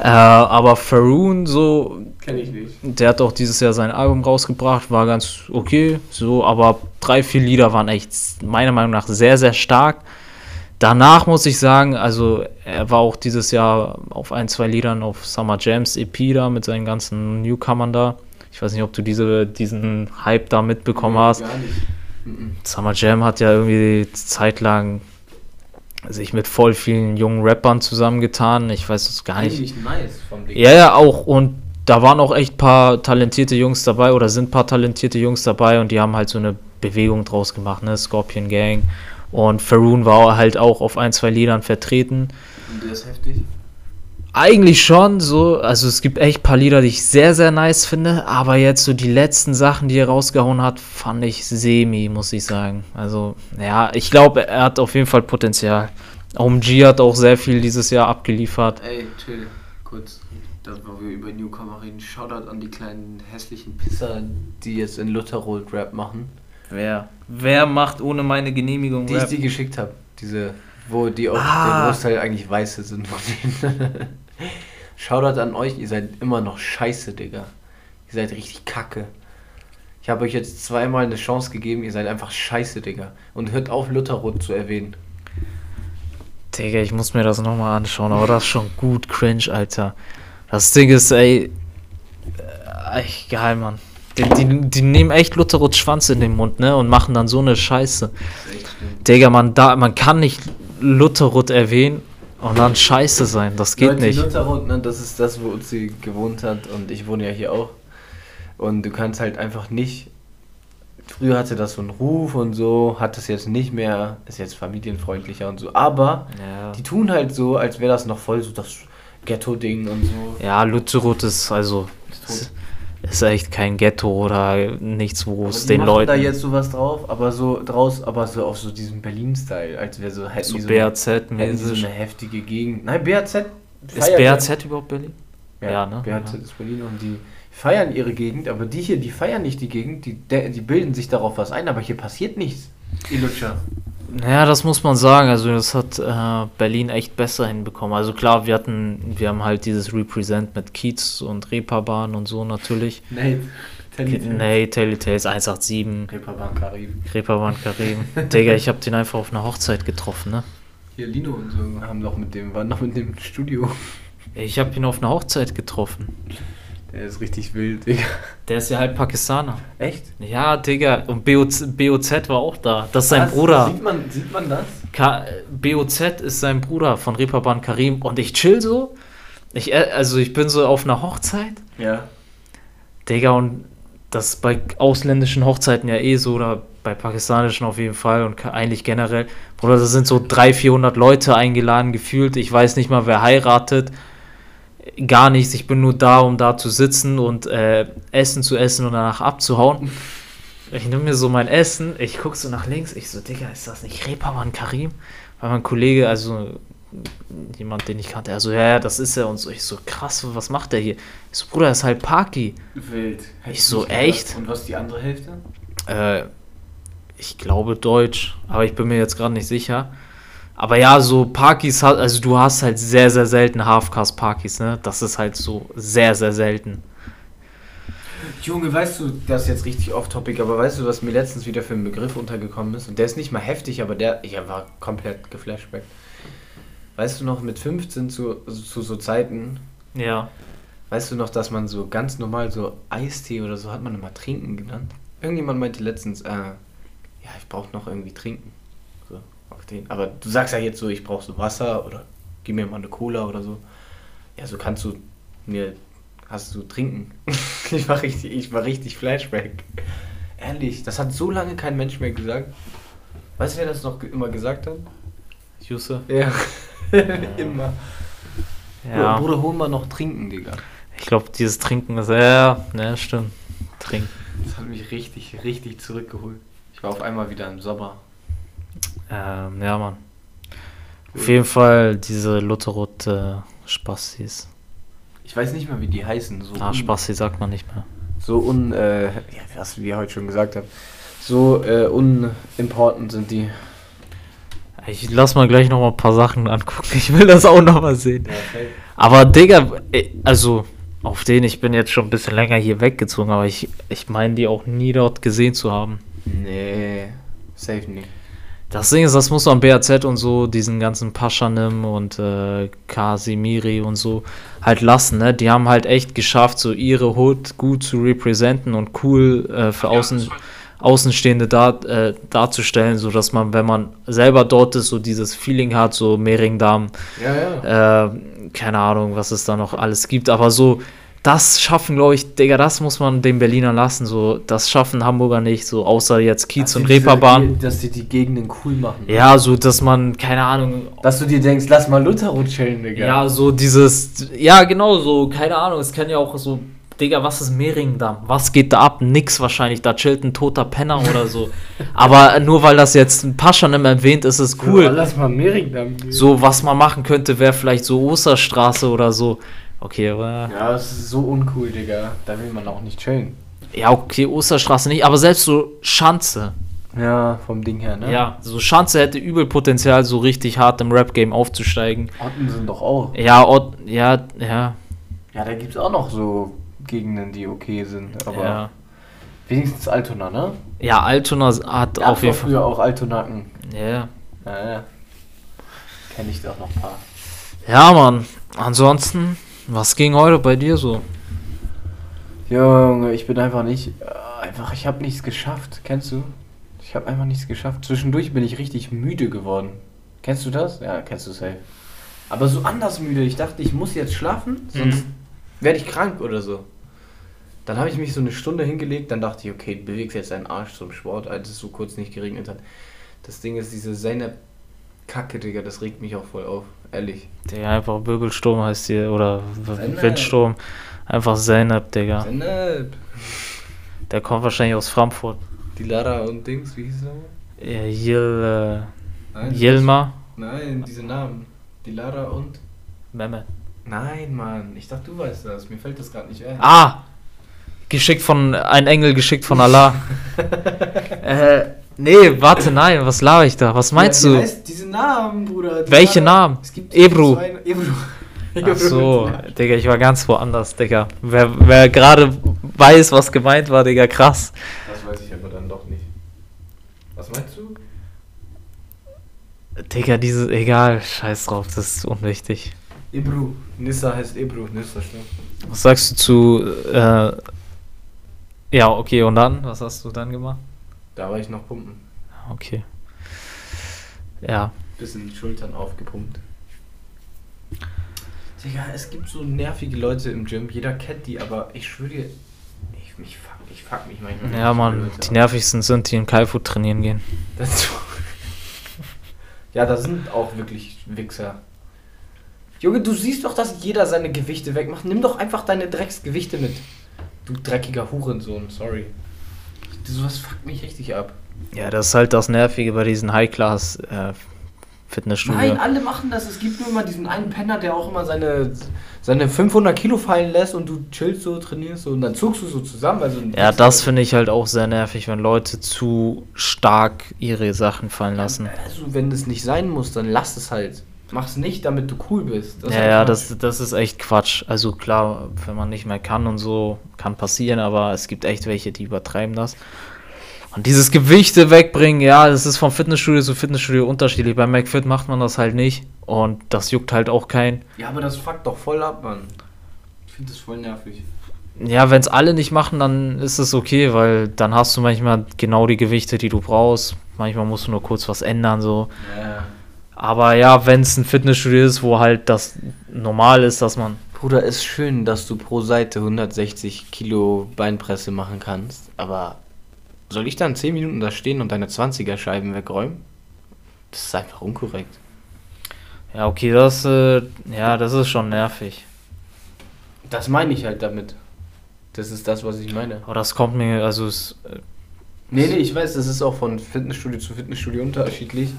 äh, aber Faroon, so, Kenn ich nicht. der hat auch dieses Jahr sein Album rausgebracht, war ganz okay, so, aber drei, vier Lieder waren echt meiner Meinung nach sehr, sehr stark. Danach muss ich sagen, also er war auch dieses Jahr auf ein, zwei Liedern auf Summer Jams EP da mit seinen ganzen Newcomern da. Ich weiß nicht, ob du diese, diesen Hype da mitbekommen hast. Gar nicht. Mhm. Summer Jam hat ja irgendwie zeitlang sich mit voll vielen jungen Rappern zusammengetan. Ich weiß es gar nicht. Eigentlich nice vom Ding. Ja, ja, auch. Und da waren auch echt paar talentierte Jungs dabei oder sind paar talentierte Jungs dabei und die haben halt so eine Bewegung draus gemacht, ne? Scorpion Gang. Und Faroon war halt auch auf ein, zwei Liedern vertreten. Und der ist heftig. Eigentlich schon so, also es gibt echt paar Lieder, die ich sehr, sehr nice finde, aber jetzt so die letzten Sachen, die er rausgehauen hat, fand ich semi, muss ich sagen. Also, ja, ich glaube, er hat auf jeden Fall Potenzial. OMG hat auch sehr viel dieses Jahr abgeliefert. Ey, chill, kurz. Wo wir über Newcomer reden, Shoutout an die kleinen hässlichen Pisser, die jetzt in Lutherrold Rap machen. Wer? Wer macht ohne meine Genehmigung Die ich dir geschickt habe. Diese, wo die auch Ah. der Großteil eigentlich Weiße sind von denen. Shoutout an euch, ihr seid immer noch scheiße, Digga. Ihr seid richtig kacke. Ich habe euch jetzt zweimal eine Chance gegeben, ihr seid einfach scheiße, Digga. Und hört auf, Lutherroth zu erwähnen. Digga, ich muss mir das nochmal anschauen, aber das ist schon gut cringe, Alter. Das Ding ist, ey, äh, echt geil, Mann. Die, die, die nehmen echt Lutherots Schwanz in den Mund, ne, und machen dann so eine Scheiße. Digga, man, da, man kann nicht Lutherot erwähnen und dann Scheiße sein, das geht Leute, nicht. Lutherroth, ne, das ist das, wo Uzi gewohnt hat und ich wohne ja hier auch. Und du kannst halt einfach nicht. Früher hatte das so einen Ruf und so, hat das jetzt nicht mehr, ist jetzt familienfreundlicher und so. Aber Ja. die tun halt so, als wäre das noch voll so das Ghetto-Ding und so. Ja, Lutherot ist also, Ist tot. Ist echt kein Ghetto oder nichts, wo es den Leuten. da jetzt sowas drauf, aber so draus, aber so auf so diesem Berlin-Style, als wäre so, hätten so so, die so eine heftige Gegend. Nein, BAZ Ist feiert ja- BAZ überhaupt Berlin? Ja, Ja, ne? BHZ Ja. ist Berlin und die feiern ihre Gegend, aber die hier, die feiern nicht die Gegend, die, die bilden sich darauf was ein, aber hier passiert nichts. Ihr Lutscher. Naja, das muss man sagen. Also das hat äh, Berlin echt besser hinbekommen. Also klar, wir hatten, wir haben halt dieses Represent mit Kiez und Reeperbahn und so natürlich. Nee, Nee, Telltales 187, Reeperbahn Karim. Reeperbahn Karim. Digga, ich hab den einfach auf einer Hochzeit getroffen, ne? Hier Lino und so haben noch mit dem, waren noch mit dem Studio. Ich hab ihn auf einer Hochzeit getroffen. Der ist richtig wild, Digga. Der ist ja halb Pakistaner. Echt? Ja, Digga. Und BOZ, BOZ war auch da. Das ist sein Was? Bruder. Sieht man, sieht man das? K BOZ ist sein Bruder von Reeperbahn Karim. Und ich chill so. Ich, äh, also ich bin so auf einer Hochzeit. Ja. Digga, und das ist bei ausländischen Hochzeiten ja eh so, oder bei pakistanischen auf jeden Fall und eigentlich generell. Bruder, da sind so 300, 400 Leute eingeladen gefühlt. Ich weiß nicht mal, wer heiratet. Gar nichts. Ich bin nur da, um da zu sitzen und äh, Essen zu essen und danach abzuhauen. Ich nehme mir so mein Essen, ich gucke so nach links, ich so, Digga, ist das nicht Reeperbahn Karim? Weil mein Kollege, also jemand, den ich kannte, er so, ja, ja, das ist er und so. Ich so, krass, was macht der hier? Ich so, Bruder, das ist halt Parky. Wild. Hätte Ich so, echt? gedacht. Und was ist die andere Hälfte? Äh, ich glaube Deutsch, aber ich bin mir jetzt gerade nicht sicher. Aber ja, so Parkis, hat- also du hast halt sehr, sehr selten Halfcast-Parkis, ne? Das ist halt so sehr, sehr selten. Junge, weißt du, das ist jetzt richtig off-topic, aber weißt du, was mir letztens wieder für ein Begriff untergekommen ist? Und der ist nicht mal heftig, aber der, ich war komplett geflashbackt. Weißt du noch, mit 15 zu, zu so Zeiten, Ja. weißt du noch, dass man so ganz normal so Eistee oder so hat man immer trinken genannt? Irgendjemand meinte letztens, äh, ja, ich brauche noch irgendwie trinken. Den. Aber du sagst ja jetzt so, ich brauche so Wasser oder gib mir mal eine Cola oder so. Ja, so kannst du mir, hast du trinken. ich war richtig, ich war richtig Flashback. Ehrlich, das hat so lange kein Mensch mehr gesagt. Weißt du, wer das noch immer gesagt hat? Jusse? Ja. immer. Ja. Bruder, hol mal noch trinken, Digga. Ich glaube, dieses Trinken ist, ja, ne, stimmt. Trinken. Das hat mich richtig, richtig zurückgeholt. Ich war auf einmal wieder im Sommer. Ähm, ja, Mann. Auf jeden Fall diese Lutherot äh, Spastis. Ich weiß nicht mehr, wie die heißen. So Ah, Spasti sagt man nicht mehr. So un, äh, ja, was wir heute schon gesagt haben. So äh, unimportant sind die. Ich lass mal gleich noch mal ein paar Sachen angucken. Ich will das auch noch mal sehen. Aber Digga, äh, also auf den, ich bin jetzt schon ein bisschen länger hier weggezogen, aber ich, ich meine die auch nie dort gesehen zu haben. Nee, safe nicht. Das Ding ist, das muss man BAZ und so, diesen ganzen Paschanim und äh, Kasimiri und so halt lassen, ne? Die haben halt echt geschafft, so ihre Hood gut zu representen und cool äh, für Außen, Außenstehende dar, äh, darzustellen, sodass man, wenn man selber dort ist, so dieses Feeling hat, so Mehringdamm, Ja, ja. äh, keine Ahnung, was es da noch alles gibt, aber so, das schaffen, glaube ich, Digga, das muss man den Berliner lassen, so, das schaffen Hamburger nicht, so, außer jetzt Kiez Dass und die diese- Reeperbahn. Dass die die Gegenden cool machen. Ja, so, dass man, keine Ahnung, Dass du dir denkst, lass mal Luther chillen, Digga. ja, so dieses, ja, genau, so, keine Ahnung, es kann ja auch so, Digga, was ist Mehringdamm? Was geht da ab? Nix wahrscheinlich, da chillt ein toter Penner oder so. Aber nur weil das jetzt ein Paschanim erwähnt, ist es Ja, cool. lass mal Mehringdamm gehen. So, was man machen könnte, wäre vielleicht so Osterstraße oder so. Okay, aber, Ja, das ist so uncool, Digga. Da will man auch nicht chillen. ja, okay, Osterstraße nicht, aber selbst so Schanze. Ja, vom Ding her, ne? Ja, so Schanze hätte übel Potenzial, so richtig hart im Rap-Game aufzusteigen. Orten sind doch auch. Ja, Ort, ja, ja, Ja, da gibt's auch noch so Gegenden, die okay sind. Aber ja. wenigstens Altona, ne? Ja, Altona hat Gab's auf jeden Fall. früher auch Altonaken. Ja. Ja, ja. Kenn ich doch noch ein paar. ja, Mann. Ansonsten, was ging heute bei dir so? Junge, ich bin einfach nicht. Einfach, ich habe nichts geschafft. Kennst du? Ich habe einfach nichts geschafft. Zwischendurch bin ich richtig müde geworden. Kennst du das? Ja, kennst du safe. Aber so anders müde. Ich dachte, ich muss jetzt schlafen, sonst Mhm. werde ich krank oder so. Dann habe ich mich so eine Stunde hingelegt, dann dachte ich, okay, du bewegst jetzt deinen Arsch zum Sport, als es so kurz nicht geregnet hat. Das Ding ist, diese seine Kacke, Digga, das regt mich auch voll auf. Ehrlich. Der einfach Wirbelsturm heißt hier, oder. Windsturm. Einfach Zeynep, Digga. Zeynep. Der kommt wahrscheinlich aus Frankfurt. Die Lara und Dings, wie hieß es nochmal? Ja, Yil, äh, Nein, Yilma. Nein, diese Namen. Die Lara und. Mehmet. Nein, Mann. Ich dachte, du weißt das. Mir fällt das gerade nicht ein. Ah! Geschickt von, ein Engel geschickt von Allah. äh, nee, warte, nein, was laber ich da? Was meinst Ja, du? heißt diese Namen, Bruder? Die Welche Namen? Ebru. Ebru. Ach so, Digga, ich war ganz woanders, Digga. Wer, wer gerade weiß, was gemeint war, Digga, krass. Das weiß ich aber dann doch nicht. Was meinst du? Digga, diese, egal, scheiß drauf, das ist unwichtig. Ebru. Nissa heißt Ebru. Nissa, stimmt. Was sagst du zu, äh, ja, okay, und dann? Was hast du dann gemacht? Da war ich noch pumpen. Okay. Ja, Bisschen Schultern aufgepumpt. Digga, es gibt so nervige Leute im Gym. Jeder kennt die, aber ich schwöre dir, ich, mich fuck, ich fuck mich manchmal. ja, Mann, Leute die ab. nervigsten sind, die in Kaifu trainieren gehen. Das ja, da sind auch wirklich Wichser. Junge, du siehst doch, dass jeder seine Gewichte wegmacht. Nimm doch einfach deine Drecksgewichte mit. Du dreckiger Hurensohn, sorry. Sowas fuckt mich richtig ab. Ja, das ist halt das Nervige bei diesen High-Class äh, Fitnessstudio. Nein, alle machen das. Es gibt nur immer diesen einen Penner, der auch immer seine, seine 500 Kilo fallen lässt und du chillst so, trainierst so und dann zuckst du so zusammen. Also ja, das finde ich halt auch sehr nervig, wenn Leute zu stark ihre Sachen fallen lassen. Also, wenn es nicht sein muss, dann lass es halt. Mach's nicht, damit du cool bist. Das ja, ja, das, das ist echt Quatsch. Also klar, wenn man nicht mehr kann und so, kann passieren, aber es gibt echt welche, die übertreiben das. Und dieses Gewichte wegbringen, ja, das ist vom Fitnessstudio zu Fitnessstudio unterschiedlich. Bei McFit macht man das halt nicht und das juckt halt auch keinen. Ja, aber das fuckt doch voll ab, Mann. Ich finde das voll nervig. Ja, wenn es alle nicht machen, dann ist es okay, weil dann hast du manchmal genau die Gewichte, die du brauchst. Manchmal musst du nur kurz was ändern, so. Ja. Aber ja, wenn es ein Fitnessstudio ist, wo halt das normal ist, dass man. Bruder, ist schön, dass du pro Seite 160 Kilo Beinpresse machen kannst, aber soll ich dann 10 Minuten da stehen und deine 20er Scheiben wegräumen? Das ist einfach unkorrekt. Ja, okay, das, äh, ja, das ist schon nervig. Das meine ich halt damit. Das ist das, was ich meine. Aber das kommt mir, also es. Äh, nee, nee, ich weiß, das ist auch von Fitnessstudio zu Fitnessstudio unterschiedlich.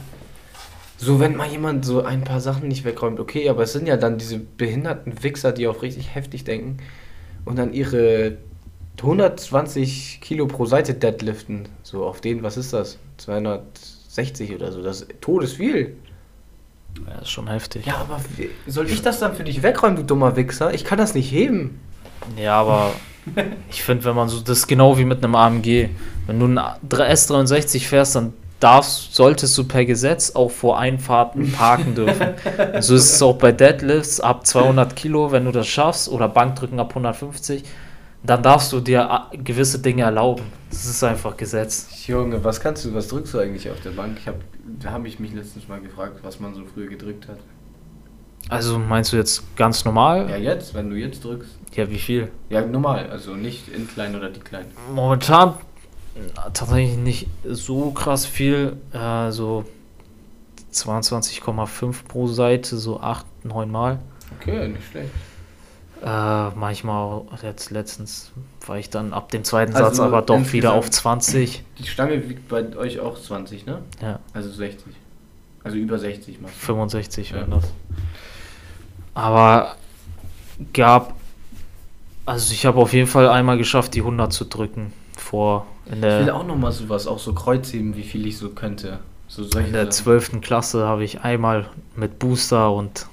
So, wenn mal jemand so ein paar Sachen nicht wegräumt, okay, aber es sind ja dann diese behinderten Wichser, die auch richtig heftig denken und dann ihre 120 Kilo pro Seite deadliften. So auf den, was ist das? 260 oder so. Das ist todesviel. Ja, ist schon heftig. Ja, aber soll ich das dann für dich wegräumen, du dummer Wichser? Ich kann das nicht heben. Ja, aber ich finde, wenn man so, das ist genau wie mit einem AMG. Wenn du ein S63 fährst, dann darfst, solltest du per Gesetz auch vor Einfahrten parken dürfen. so ist es auch bei Deadlifts ab 200 Kilo, wenn du das schaffst, oder Bankdrücken ab 150 dann darfst du dir äh, gewisse Dinge erlauben. Das ist einfach Gesetz. Junge, was kannst du, was drückst du eigentlich auf der Bank? Ich hab, da habe ich mich letztens mal gefragt, was man so früher gedrückt hat. Also meinst du jetzt ganz normal? Ja, jetzt, wenn du jetzt drückst. Ja, wie viel? Ja, normal, also nicht in klein oder die klein. Momentan tatsächlich nicht so krass viel, äh, so 22,5 pro Seite, so 8, 9 Mal. Okay, nicht schlecht. Äh, manchmal, jetzt letztens war ich dann ab dem zweiten also Satz aber doch wieder auf 20. Die Stange wiegt bei euch auch 20, ne? Ja. Also 60. Also über 60 mal. 65 ja. das. Aber gab, also ich habe auf jeden Fall einmal geschafft, die 100 zu drücken vor der. Ich will auch nochmal sowas, auch so Kreuzheben, wie viel ich so könnte. So in der 12. Klasse habe ich einmal mit Booster und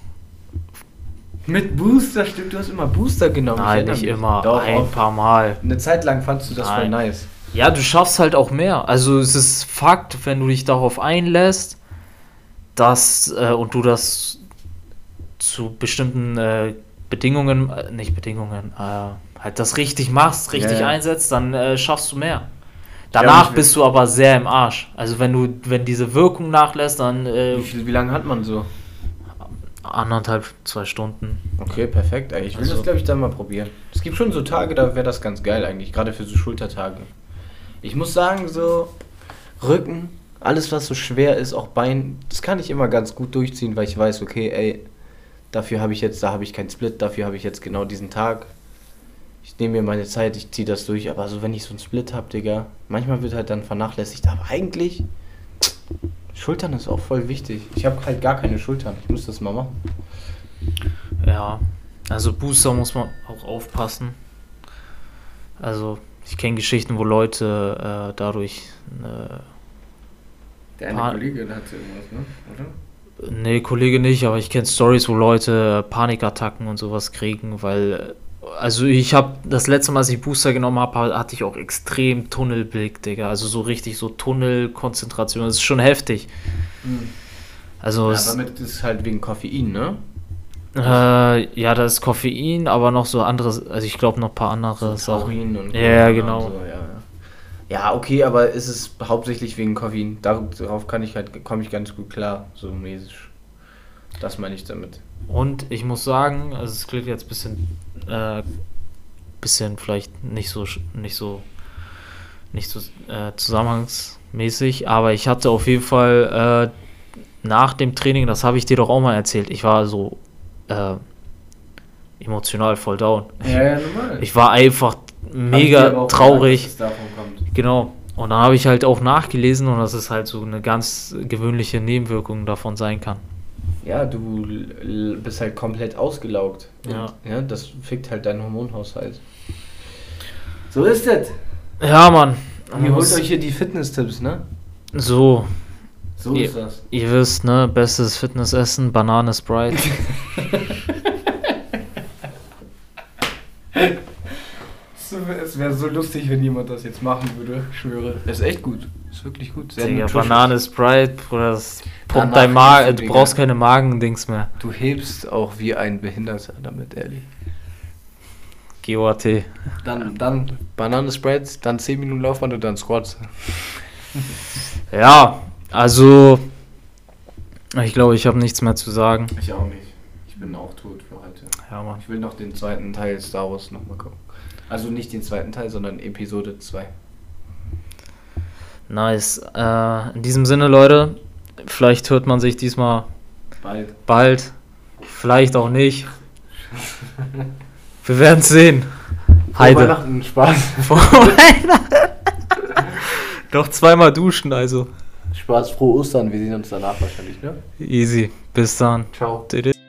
mit Booster, stimmt, du hast immer Booster genommen. Nein, nicht immer, Doch, ein paar Mal. Eine Zeit lang fandst du das Nein. voll nice. Ja, du schaffst halt auch mehr. Also es ist Fakt, wenn du dich darauf einlässt, dass äh, und du das zu bestimmten äh, Bedingungen, äh, nicht Bedingungen, äh, halt das richtig machst, richtig ja. einsetzt, dann äh, schaffst du mehr. Danach ja, bist du aber sehr im Arsch. Also wenn du, wenn diese Wirkung nachlässt, dann. Äh, wie, viel, wie lange hat man so? anderthalb, zwei Stunden. Okay, perfekt. Ich will also, das, glaube ich, dann mal probieren. Es gibt schon so Tage, da wäre das ganz geil eigentlich, gerade für so Schultertage. Ich muss sagen, so Rücken, alles was so schwer ist, auch Bein, das kann ich immer ganz gut durchziehen, weil ich weiß, okay, ey, dafür habe ich jetzt, da habe ich keinen Split, dafür habe ich jetzt genau diesen Tag. Ich nehme mir meine Zeit, ich ziehe das durch, aber so wenn ich so einen Split habe, Digga, manchmal wird halt dann vernachlässigt, aber eigentlich Schultern ist auch voll wichtig. Ich habe halt gar keine Schultern. Ich muss das mal machen. Ja, also Booster muss man auch aufpassen. Also ich kenne Geschichten, wo Leute äh, dadurch. Äh, Der eine Kollege der hat irgendwas, ne? Oder? Nee, Kollege nicht, aber ich kenne Stories, wo Leute Panikattacken und sowas kriegen, weil also ich habe das letzte Mal, als ich Booster genommen habe, hatte ich auch extrem Tunnelblick, Digga. Also so richtig so Tunnelkonzentration. Das ist schon heftig. Mhm. Also ja, damit ist es halt wegen Koffein, ne? Äh, ja, das ist Koffein, aber noch so andere, also ich glaube noch ein paar andere so Sachen. und Ja, genau. So, ja. ja, okay, aber ist es hauptsächlich wegen Koffein? Darauf kann ich halt, komme ich ganz gut klar, so mäßig. Das meine ich damit. Und ich muss sagen, also es klingt jetzt ein bisschen, äh, bisschen vielleicht nicht so, nicht so, nicht so äh, zusammenhangsmäßig, aber ich hatte auf jeden Fall äh, nach dem Training, das habe ich dir doch auch mal erzählt, ich war so äh, emotional voll down. Ja, ja, normal. Ich war einfach mega traurig. kommt. Genau. Und dann habe ich halt auch nachgelesen und dass es halt so eine ganz gewöhnliche Nebenwirkung davon sein kann. Ja, du bist halt komplett ausgelaugt. Ja. Ja, das fickt halt deinen Hormonhaushalt. So ist es. Ja, Mann. Und ihr holt euch hier die Fitness-Tipps, ne? So, So Ja. ist das. ihr wisst, ne, bestes Fitnessessen, Banane Sprite. Es wäre so lustig, wenn jemand das jetzt machen würde, ich schwöre. Ist echt gut. Ist wirklich gut. Sehr Digga. Banane Sprite, Bruder, das pumpt dein Magen, du, brauchst keine Magendings mehr. Du hebst auch wie ein Behinderter damit, ehrlich. GOAT. Dann, dann Bananenspreads, dann 10 Minuten Laufband und dann Squats. Ja, also, ich glaube, ich habe nichts mehr zu sagen. Ich auch nicht. Ich bin auch tot für heute. Ja, Mann. Ich will noch den zweiten Teil Star Wars nochmal gucken. Also nicht den zweiten Teil, sondern Episode 2. Nice. Äh, in diesem Sinne, Leute, vielleicht hört man sich diesmal Bald. bald, vielleicht auch nicht. Wir werden sehen. Heide. Weihnachten Spaß. Vor Weihnachten. Noch zweimal duschen, also. Spaß, frohe Ostern. Wir sehen uns danach wahrscheinlich, ne? Easy. Bis dann. Ciao. Tschüss.